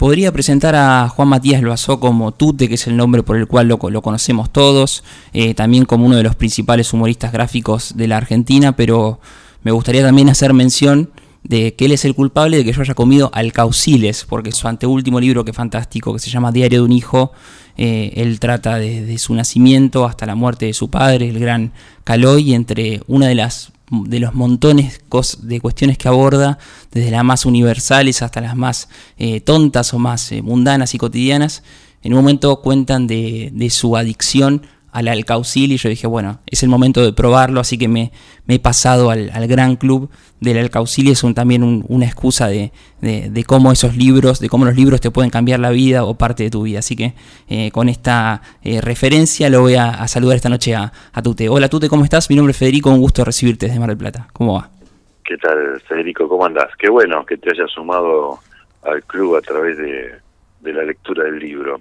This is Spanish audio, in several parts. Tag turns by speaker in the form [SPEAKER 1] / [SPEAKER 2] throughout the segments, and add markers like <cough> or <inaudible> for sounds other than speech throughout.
[SPEAKER 1] Podría presentar a Juan Matías Loazó como Tute, que es el nombre por el cual lo, conocemos todos, eh, también como uno de los principales humoristas gráficos de la Argentina, pero me gustaría también hacer mención de que él es el culpable de que yo haya comido alcauciles, porque su anteúltimo libro, que es fantástico, que se llama Diario de un Hijo, eh, él trata desde su nacimiento hasta la muerte de su padre, el gran Caloy, entre una de las de los montones de cuestiones que aborda, desde las más universales hasta las más eh, tontas o más eh, mundanas y cotidianas, en un momento cuentan de, de su adicción al Alcaucil y yo dije, bueno, es el momento de probarlo, así que me, he pasado al, gran club del Alcaucil y es también una excusa de, de, cómo esos libros, de cómo los libros te pueden cambiar la vida o parte de tu vida. Así que eh, con esta eh, referencia lo voy a, saludar esta noche a, Tute. Hola Tute, ¿cómo estás? Mi nombre es Federico, un gusto recibirte desde Mar del Plata. ¿Cómo va?
[SPEAKER 2] ¿Qué tal Federico? ¿Cómo andás? Qué bueno que te hayas sumado al club a través de, de la lectura del libro.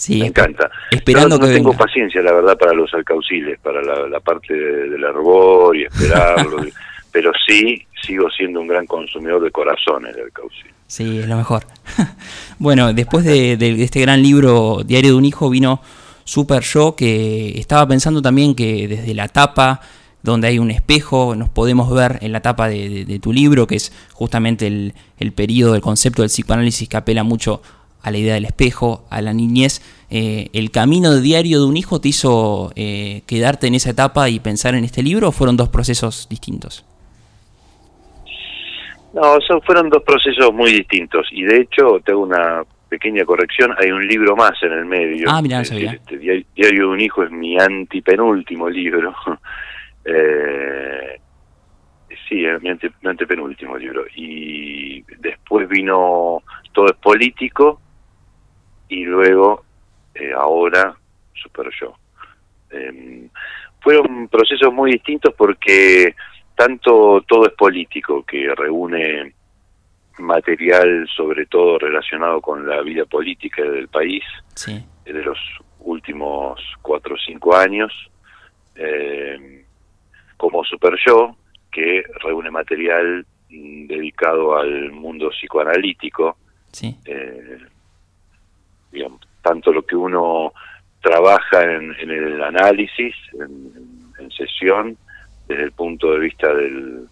[SPEAKER 1] Sí,
[SPEAKER 2] me encanta.
[SPEAKER 1] Esperando
[SPEAKER 2] no, tengo paciencia, la verdad, para los alcauciles, para la, parte del arbor y esperarlo, <laughs> pero sí sigo siendo un gran consumidor de corazones del alcaucil.
[SPEAKER 1] Sí, es lo mejor. <laughs> bueno, después de, este gran libro, Diario de un Hijo, vino Super Yo, que estaba pensando también que desde la tapa, donde hay un espejo, nos podemos ver en la tapa de, tu libro, que es justamente el, el periodo, el concepto del psicoanálisis que apela mucho a la idea del espejo, a la niñez, eh, ¿el camino diario de un hijo te hizo eh, quedarte en esa etapa y pensar en este libro o fueron dos procesos distintos?
[SPEAKER 2] No, son, fueron dos procesos muy distintos y de hecho tengo una pequeña corrección, hay un libro más en el medio.
[SPEAKER 1] Ah, sabía.
[SPEAKER 2] Este, diario, de un hijo es mi antipenúltimo libro. <laughs> eh, sí, es mi, mi antepenúltimo libro. Y después vino Todo es político, y luego eh, ahora Super Yo. Em, fueron procesos muy distintos porque tanto todo es político, que reúne material sobre todo relacionado con la vida política del país de los últimos cuatro o cinco años, em, como Super Yo, que reúne material mm, dedicado al mundo psicoanalítico,
[SPEAKER 1] sí.
[SPEAKER 2] Eh, digamos, tanto lo que uno trabaja en, el análisis, en, sesión, desde el punto de vista del,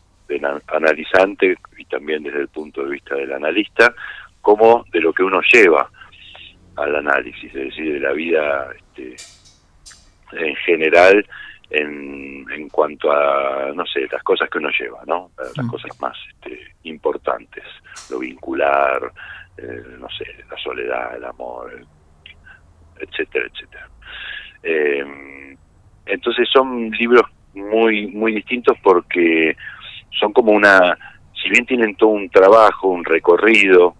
[SPEAKER 2] analizante y también desde el punto de vista del analista, como de lo que uno lleva al análisis, es decir, de la vida este, en general en, en cuanto a, no sé, las cosas que uno lleva, ¿no? Las mm. cosas más este, importantes, lo vincular, eh, no sé, la soledad, el amor, etcétera, etcétera. Eh, entonces son libros muy, muy distintos porque son como una, si bien tienen todo un trabajo, un recorrido,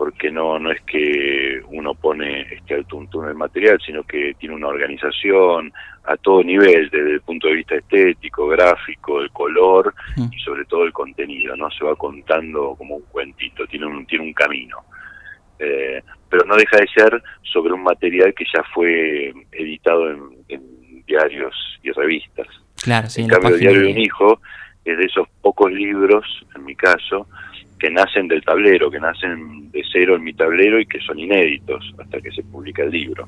[SPEAKER 2] porque no no es que uno pone este al tuntún el material, sino que tiene una organización a todo nivel, desde el punto de vista estético, gráfico, el color y sobre todo el contenido, ¿no? Se va contando como un cuentito, tiene un tiene un camino. Eh, pero no deja de ser sobre un material que ya fue editado en, diarios y revistas.
[SPEAKER 1] Claro, sí,
[SPEAKER 2] en cambio, Diario de un Hijo es de esos pocos libros, en mi caso, que nacen del tablero, que nacen de cero en mi tablero y que son inéditos hasta que se publica el libro.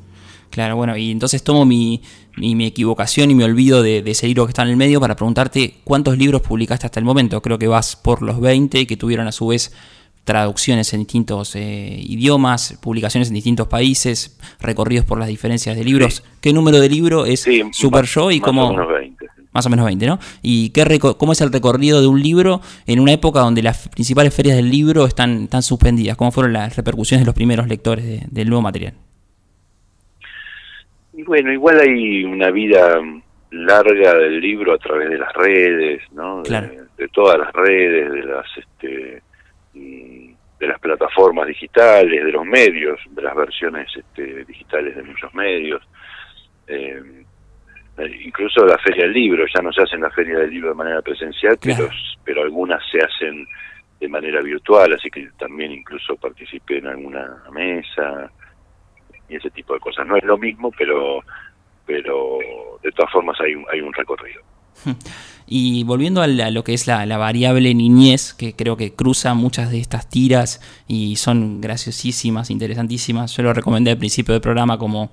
[SPEAKER 1] Claro, bueno, y entonces tomo mi, mi, equivocación y me olvido de, de, ese libro que está en el medio para preguntarte cuántos libros publicaste hasta el momento. Creo que vas por los 20 que tuvieron a su vez traducciones en distintos eh, idiomas, publicaciones en distintos países, recorridos por las diferencias de libros. ¿Qué número de libro es Super Show y cómo...
[SPEAKER 2] Más o menos 20.
[SPEAKER 1] Más o menos 20, ¿no? ¿Y qué cómo es el recorrido de un libro en una época donde las principales ferias del libro están, están suspendidas? ¿Cómo fueron las repercusiones de los primeros lectores del nuevo material?
[SPEAKER 2] Y bueno, igual hay una vida larga del libro a través de las redes, ¿no? de todas las redes, de las... este de las plataformas digitales, de los medios, de las versiones este, digitales de muchos medios. Eh, incluso la Feria del Libro, ya no se hace en la Feria del Libro de manera presencial, pero, pero algunas se hacen de manera virtual, así que también incluso participé en alguna mesa y ese tipo de cosas. No es lo mismo, pero pero de todas formas hay un, hay un recorrido. <laughs>
[SPEAKER 1] Y volviendo a, lo que es la, variable niñez, que creo que cruza muchas de estas tiras y son graciosísimas, interesantísimas. Yo lo recomendé al principio del programa como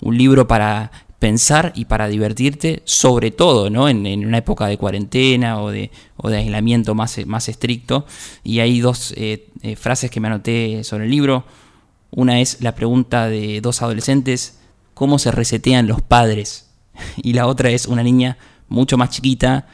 [SPEAKER 1] un libro para pensar y para divertirte, sobre todo ¿no? en, una época de cuarentena o de, aislamiento más, más estricto. Y hay dos eh, eh, frases que me anoté sobre el libro. Una es la pregunta de dos adolescentes, ¿cómo se resetean los padres? <laughs> Y la otra es una niña mucho más chiquita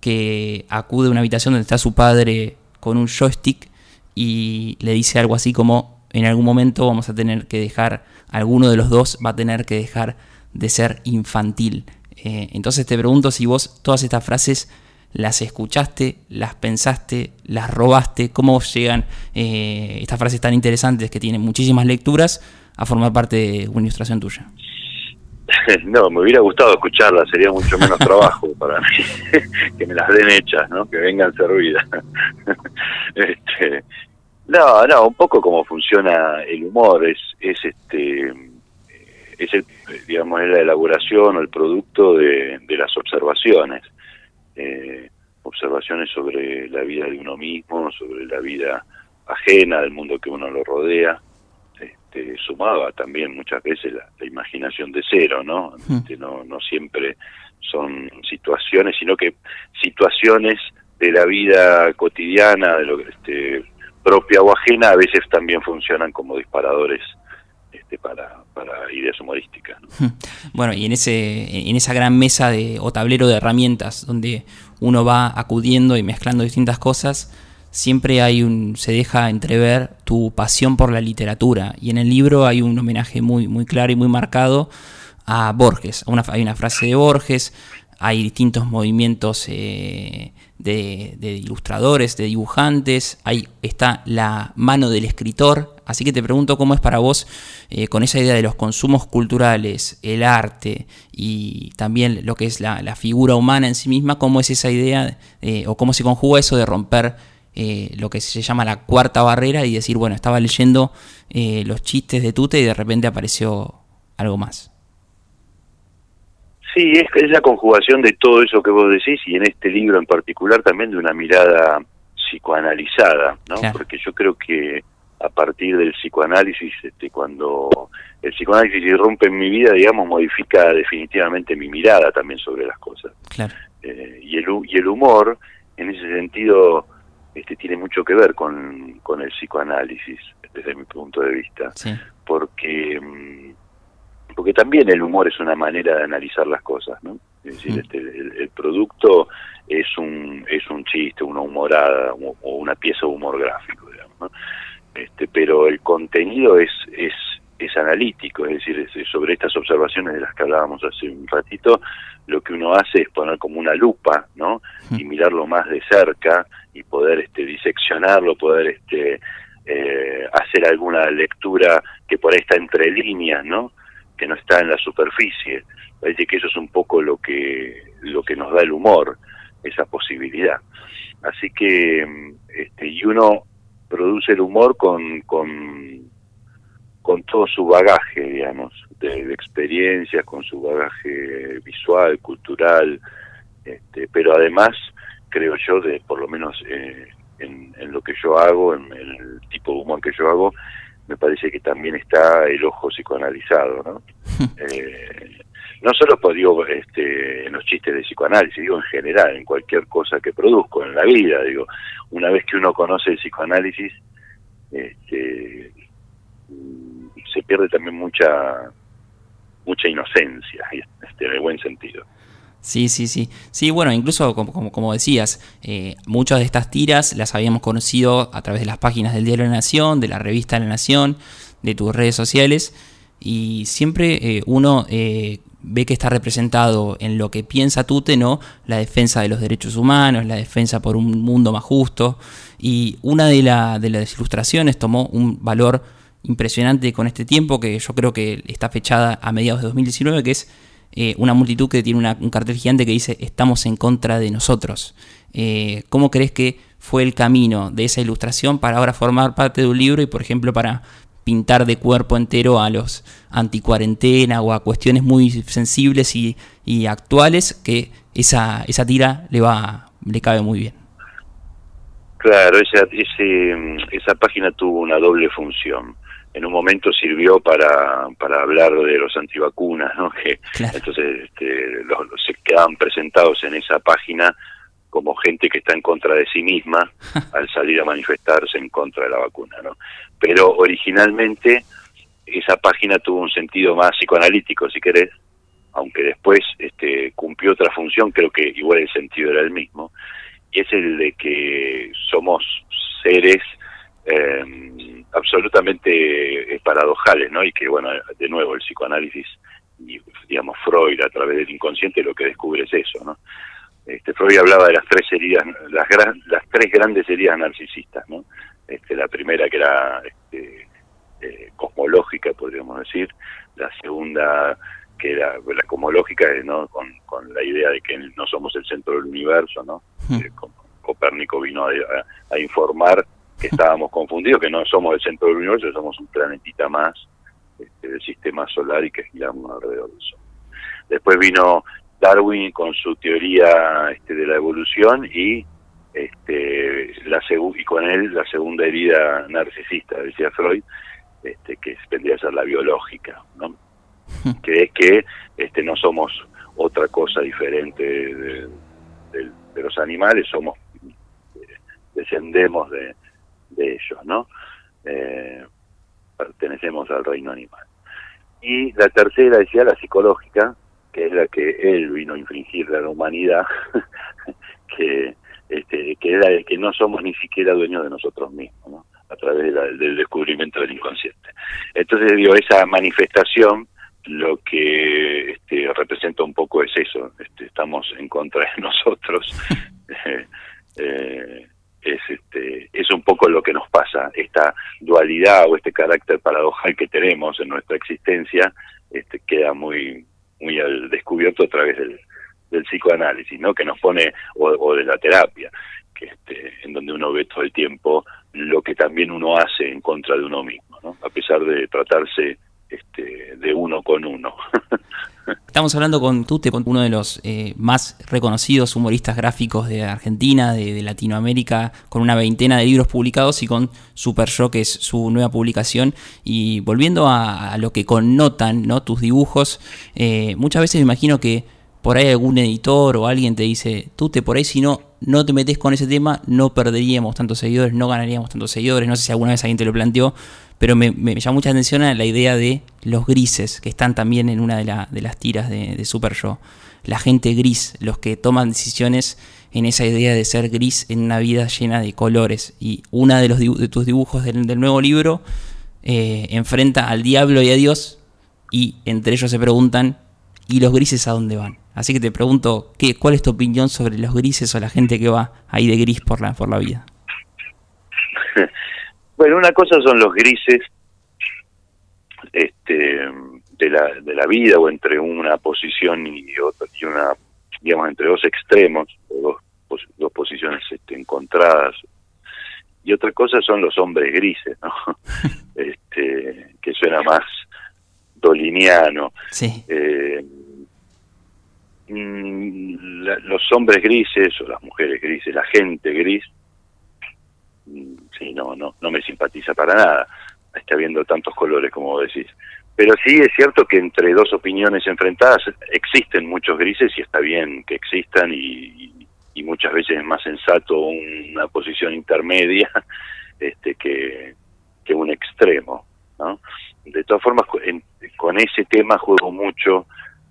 [SPEAKER 1] que acude a una habitación donde está su padre con un joystick y le dice algo así como, en algún momento vamos a tener que dejar, alguno de los dos va a tener que dejar de ser infantil. Eh, entonces te pregunto si vos todas estas frases las escuchaste, las pensaste, las robaste, cómo llegan eh, estas frases tan interesantes que tienen muchísimas lecturas a formar parte de una ilustración tuya. <laughs>
[SPEAKER 2] No, me hubiera gustado escucharlas, sería mucho menos trabajo para mí <laughs> que me las den hechas, ¿no? Que vengan servidas. <laughs> este, no, no, un poco como funciona el humor, es, es este, es el, digamos, es la elaboración o el producto de, de las observaciones eh, observaciones sobre la vida de uno mismo, sobre la vida ajena del mundo que uno lo rodea. Este, sumaba también muchas veces la, imaginación de cero, ¿no? Hmm. Este, ¿no? No siempre son situaciones, sino que situaciones de la vida cotidiana, de lo este, propia o ajena, a veces también funcionan como disparadores este, para, para ideas humorísticas.
[SPEAKER 1] Bueno, y en, ese, en esa gran mesa de, o tablero de herramientas donde uno va acudiendo y mezclando distintas cosas, siempre hay un, se deja entrever tu pasión por la literatura. Y en el libro hay un homenaje muy, muy claro y muy marcado a Borges. Hay una frase de Borges, hay distintos movimientos eh, de, ilustradores, de dibujantes, ahí está la mano del escritor, así que te pregunto cómo es para vos eh, con esa idea de los consumos culturales, el arte y también lo que es la, figura humana en sí misma, cómo es esa idea eh, o cómo se conjuga eso de romper lo que se llama la cuarta barrera y decir, bueno, estaba leyendo los chistes de Tute y de repente apareció algo más.
[SPEAKER 2] Sí, es, es la conjugación de todo eso que vos decís y en este libro en particular también de una mirada psicoanalizada, ¿no? Porque yo creo que a partir del psicoanálisis, este, cuando el psicoanálisis irrumpe en mi vida, digamos, modifica definitivamente mi mirada también sobre las cosas. Claro. Eh, y, el, y el humor, en ese sentido, este, tiene mucho que ver con, con el psicoanálisis, desde mi punto de vista. Sí. Porque mm, porque también el humor es una manera de analizar las cosas, ¿no? Es decir, mm. este, el, producto es un es un chiste, una humorada o una pieza de humor gráfico, digamos, ¿no? Este, pero el contenido es es es analítico, es decir, sobre estas observaciones de las que hablábamos hace un ratito, lo que uno hace es poner como una lupa, ¿no? Y mirarlo más de cerca y poder este diseccionarlo, poder este eh, hacer alguna lectura que por ahí está entre líneas, ¿no? que no está en la superficie. Parece que eso es un poco lo que, lo que nos da el humor, esa posibilidad. Así que, este, y uno produce el humor con, con, con todo su bagaje, digamos, de, experiencias, con su bagaje visual, cultural, este, pero además, creo yo, de por lo menos eh, en, en, lo que yo hago, en el tipo de humor que yo hago, me parece que también está el ojo psicoanalizado, ¿no? <laughs> eh, no solo pues, digo este, en los chistes de psicoanálisis, digo en general, en cualquier cosa que produzco en la vida, digo, una vez que uno conoce el psicoanálisis, este, se pierde también mucha mucha inocencia, este, en el buen sentido.
[SPEAKER 1] Sí, sí, sí. Sí, bueno, incluso como, decías, eh, muchas de estas tiras las habíamos conocido a través de las páginas del Diario de la Nación, de la revista La Nación, de tus redes sociales, y siempre eh, uno eh, ve que está representado en lo que piensa Tute, ¿no? La defensa de los derechos humanos, la defensa por un mundo más justo, y una de las ilustraciones tomó un valor impresionante con este tiempo, que yo creo que está fechada a mediados de 2019, que es eh, una multitud que tiene un cartel gigante que dice estamos en contra de nosotros. Eh, ¿Cómo crees que fue el camino de esa ilustración para ahora formar parte de un libro y, por ejemplo, para pintar de cuerpo entero a los anticuarentena o a cuestiones muy sensibles y, actuales que esa, esa tira le va le cabe muy bien.
[SPEAKER 2] Claro, esa, esa página tuvo una doble función. En un momento sirvió para, para hablar de los antivacunas, ¿no? <laughs> que entonces este, los, se quedaban presentados en esa página como gente que está en contra de sí misma <laughs> al salir a manifestarse en contra de la vacuna, ¿no? Pero originalmente esa página tuvo un sentido más psicoanalítico, si querés, aunque después este, cumplió otra función, creo que igual el sentido era el mismo, y es el de que somos seres eh, absolutamente paradojales, ¿no? Y que, bueno, de nuevo, el psicoanálisis y, digamos, Freud a través del inconsciente lo que descubre es eso, ¿no? Este, Freud hablaba de las tres heridas, las, las tres grandes heridas narcisistas, ¿no? Este, la primera que era este, eh, cosmológica, podríamos decir, la segunda que era la cosmológica, ¿no? Con, con, la idea de que no somos el centro del universo, ¿no? Hmm. Eh, Copérnico vino a, informar que estábamos confundidos, que no somos el centro del universo, somos un planetita más este, del sistema solar y que giramos alrededor del Sol. Después vino Darwin con su teoría este, de la evolución y este, la y con él la segunda herida narcisista, decía Freud, este, que vendría a ser la biológica, ¿no? <laughs> que es que este, no somos otra cosa diferente de, los animales, somos descendemos de, ellos, ¿no? Eh, pertenecemos al reino animal. Y la tercera decía la psicológica, que es la que él vino a infringir a la humanidad, <laughs> que este, que era que no somos ni siquiera dueños de nosotros mismos, ¿no? a través del descubrimiento del inconsciente. Entonces, digo, esa manifestación lo que este, representa un poco es eso, este, estamos en contra de <laughs> nosotros, <laughs> eh, es, este, es un poco lo que nos pasa, esta dualidad o este carácter paradojal que tenemos en nuestra existencia este, queda muy, muy al descubierto a través del, del psicoanálisis, ¿no? que nos pone, o, o de la terapia, que este, en donde uno ve todo el tiempo lo que también uno hace en contra de uno mismo, ¿no? a pesar de tratarse este, de uno con uno. <laughs>
[SPEAKER 1] Estamos hablando con Tute, uno de los eh, más reconocidos humoristas gráficos de Argentina, de, Latinoamérica, con una veintena de libros publicados y con Super Show, que es su nueva publicación. Y volviendo a, lo que connotan ¿no? tus dibujos, eh, muchas veces me imagino que por ahí algún editor o alguien te dice, Tute, por ahí si no, no te metes con ese tema, no perderíamos tantos seguidores, no ganaríamos tantos seguidores. No sé si alguna vez alguien te lo planteó, pero me, me, llama mucha atención la idea de los grises, que están también en una de, las tiras de, Super Show. La gente gris, los que toman decisiones en esa idea de ser gris en una vida llena de colores. Y los de tus dibujos del, nuevo libro eh, enfrenta al diablo y a Dios, y entre ellos se preguntan, ¿y los grises a dónde van? Así que te pregunto, ¿qué, ¿cuál es tu opinión sobre los grises o la gente que va ahí de gris por la, por la vida? <laughs>
[SPEAKER 2] Bueno, una cosa son los grises este, de, la, de la vida o entre una posición y otra, y una, digamos, entre dos extremos, o dos, dos posiciones este, encontradas. Y otra cosa son los hombres grises, ¿no? <laughs> este, que suena más doliniano.
[SPEAKER 1] Sí.
[SPEAKER 2] Eh, mm, los hombres grises o las mujeres grises, la gente gris, sí, no, no, no me simpatiza para nada, está habiendo tantos colores como decís. Pero sí es cierto que entre dos opiniones enfrentadas existen muchos grises y está bien que existan y, muchas veces es más sensato una posición intermedia <laughs> este, que, que un extremo. ¿no? De todas formas, con ese tema juego mucho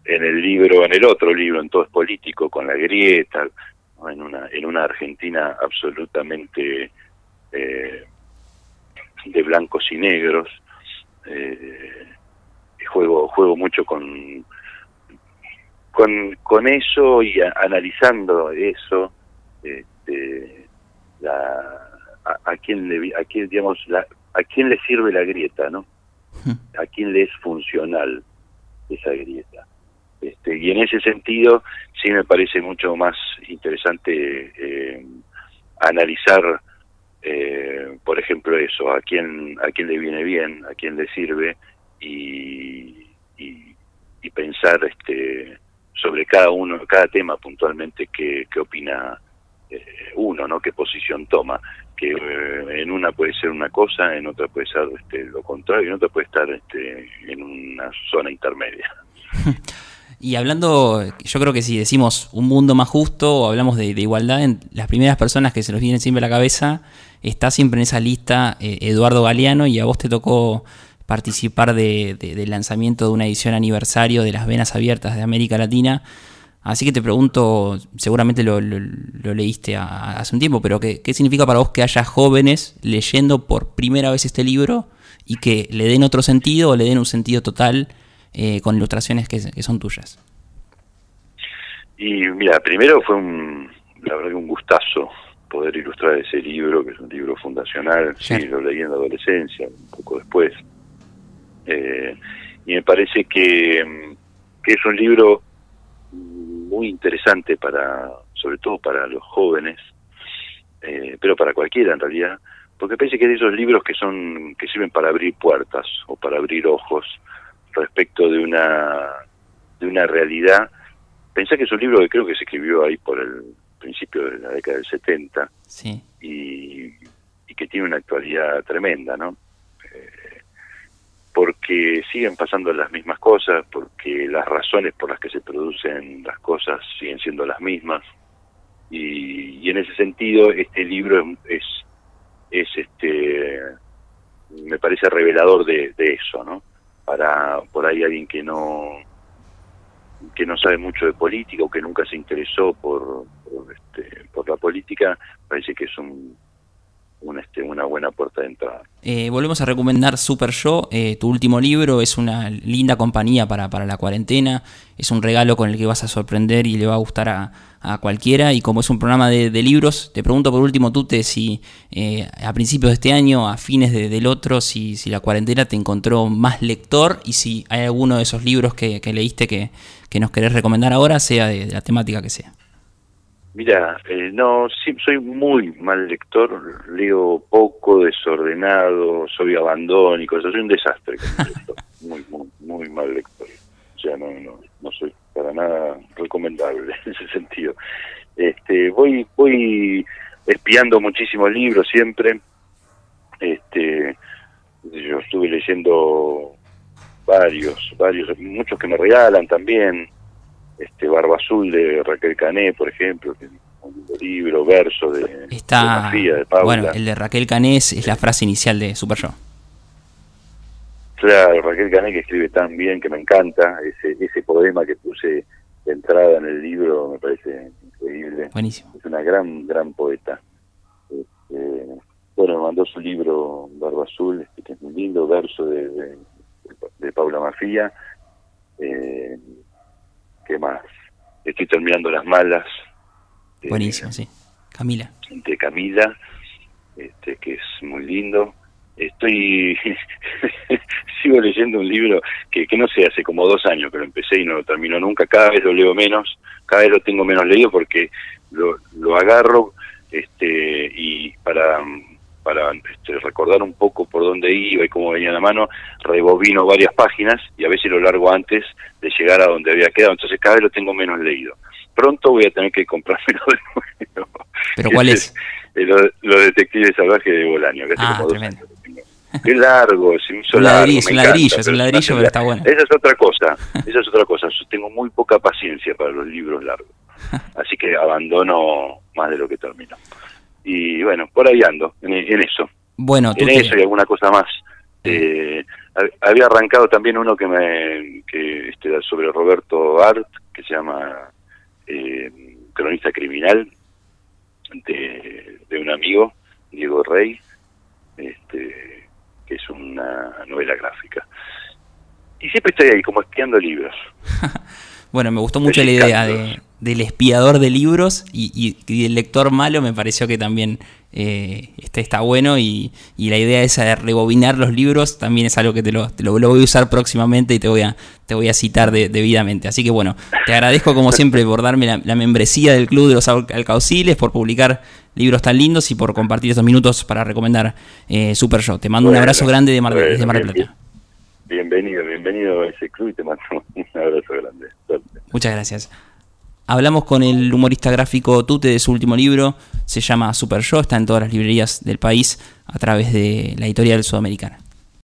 [SPEAKER 2] en el libro, en el otro libro, en Todo es Político, con la grieta, en, una, en una Argentina absolutamente eh, de blancos y negros. Eh, juego juego mucho con con, con eso y analizando eso este, la, a, quién le a quién digamos la, a quién le sirve la grieta no hmm. a quién le es funcional esa grieta este, y en ese sentido sí me parece mucho más interesante eh, analizar eh, por ejemplo eso, a quién, a quién le viene bien, a quién le sirve y, y, pensar este sobre cada uno, cada tema puntualmente que, opina eh, uno, ¿no? Qué posición toma. Que eh, en una puede ser una cosa, en otra puede ser este, lo contrario, en otra puede estar este, en una zona intermedia. <laughs>
[SPEAKER 1] Y hablando, yo creo que si decimos un mundo más justo o hablamos de, igualdad, en las primeras personas que se nos vienen siempre a la cabeza está siempre en esa lista eh, Eduardo Galeano y a vos te tocó participar de, del lanzamiento de una edición aniversario de las Venas Abiertas de América Latina. Así que te pregunto, seguramente lo, leíste hace un tiempo, pero ¿qué, ¿qué, significa para vos que haya jóvenes leyendo por primera vez este libro y que le den otro sentido o le den un sentido total eh, con ilustraciones que, son tuyas?
[SPEAKER 2] Y mira, primero fue un, la verdad un gustazo poder ilustrar ese libro, que es un libro fundacional, sí, lo leí en la adolescencia, un poco después. Eh, y me parece que, que, es un libro muy interesante para, sobre todo para los jóvenes, eh, pero para cualquiera en realidad, porque parece que es de esos libros que son que sirven para abrir puertas o para abrir ojos respecto de una de una realidad. Pensé que es un libro que creo que se escribió ahí por el principio de la década del 70
[SPEAKER 1] sí.
[SPEAKER 2] y, y que tiene una actualidad tremenda, ¿no? Eh, porque siguen pasando las mismas cosas, porque las razones por las que se producen las cosas siguen siendo las mismas. Y, y en ese sentido, este libro es, es, este me parece revelador de, de eso, ¿no? Para por ahí alguien que no que no sabe mucho de política o que nunca se interesó por, por, este, por la política, parece que es un, este, una buena puerta de entrada.
[SPEAKER 1] Eh, volvemos a recomendar Super Yo, eh, tu último libro, es una linda compañía para, para la cuarentena, es un regalo con el que vas a sorprender y le va a gustar a, a cualquiera. Y como es un programa de, libros, te pregunto por último, Tute, si eh, a principios de este año, a fines del otro, si, si la cuarentena te encontró más lector y si hay alguno de esos libros que, leíste que, que, nos querés recomendar ahora, sea de la temática que sea.
[SPEAKER 2] Mira, eh, no, sí, soy muy mal lector, leo poco, desordenado, soy abandónico, soy un desastre. <laughs> muy, muy, muy mal lector. O sea, no, no, no soy para nada recomendable en ese sentido. Este, voy, voy espiando muchísimos libros siempre. Este, yo estuve leyendo varios, varios, muchos que me regalan también este Barba Azul de Raquel Cané, por ejemplo, que un libro, verso de,
[SPEAKER 1] Está, de, Paula. Bueno, el de Raquel Cané es, la frase inicial de Super Yo.
[SPEAKER 2] Claro, Raquel Cané que escribe tan bien que me encanta, ese, ese poema que puse de entrada en el libro me parece increíble.
[SPEAKER 1] Buenísimo.
[SPEAKER 2] Es una gran, gran poeta. Este, bueno, mandó su libro Barba Azul, este, que es un lindo verso de, de, Paula Mafía. Eh, ¿Qué más? Estoy terminando Las Malas.
[SPEAKER 1] Buenísimo, sí. Camila.
[SPEAKER 2] De Camila, este, que es muy lindo. Estoy, <laughs> sigo leyendo un libro que, que no sé, hace como dos años que lo empecé y no lo termino nunca. Cada vez lo leo menos, cada vez lo tengo menos leído porque lo, lo agarro este y para para este, recordar un poco por dónde iba y cómo venía la mano, rebobino varias páginas y a veces lo largo antes de llegar a donde había quedado, entonces cada vez lo tengo menos leído. Pronto voy a tener que comprármelo <laughs> de nuevo.
[SPEAKER 1] ¿Pero cuál es?
[SPEAKER 2] Los lo detectives salvajes de Bolaño, que
[SPEAKER 1] ah, tremendo.
[SPEAKER 2] Qué largo, es un
[SPEAKER 1] ladrillo, es un ladrillo, es un ladrillo, pero está bueno.
[SPEAKER 2] Esa es otra cosa, esa es otra cosa. Tengo muy poca paciencia para los libros largos, <laughs> así que abandono más de lo que termino y bueno, por ahí ando, en, eso.
[SPEAKER 1] Bueno,
[SPEAKER 2] en eso y alguna cosa más. Eh, había arrancado también uno que me que este sobre Roberto Art que se llama eh, cronista criminal de, de un amigo Diego Rey este que es una novela gráfica y siempre estoy ahí como espiando libros <laughs>
[SPEAKER 1] bueno me gustó mucho la idea de, del espiador de libros y, y, el lector malo me pareció que también eh, este está bueno y, la idea esa de rebobinar los libros también es algo que te lo, te lo, voy a usar próximamente y te voy a, te voy a citar debidamente. Así que bueno, te agradezco como siempre por darme la, membresía del Club de los Alcauciles, por publicar libros tan lindos y por compartir estos minutos para recomendar eh, Super Show. Te mando un abrazo grande de Mar, desde Mar del Plata.
[SPEAKER 2] Bienvenido, bienvenido a ese club y te mando <laughs> un abrazo grande.
[SPEAKER 1] Muchas gracias. Hablamos con el humorista gráfico Tute de su último libro, se llama Super Yo, está en todas las librerías del país a través de la editorial sudamericana.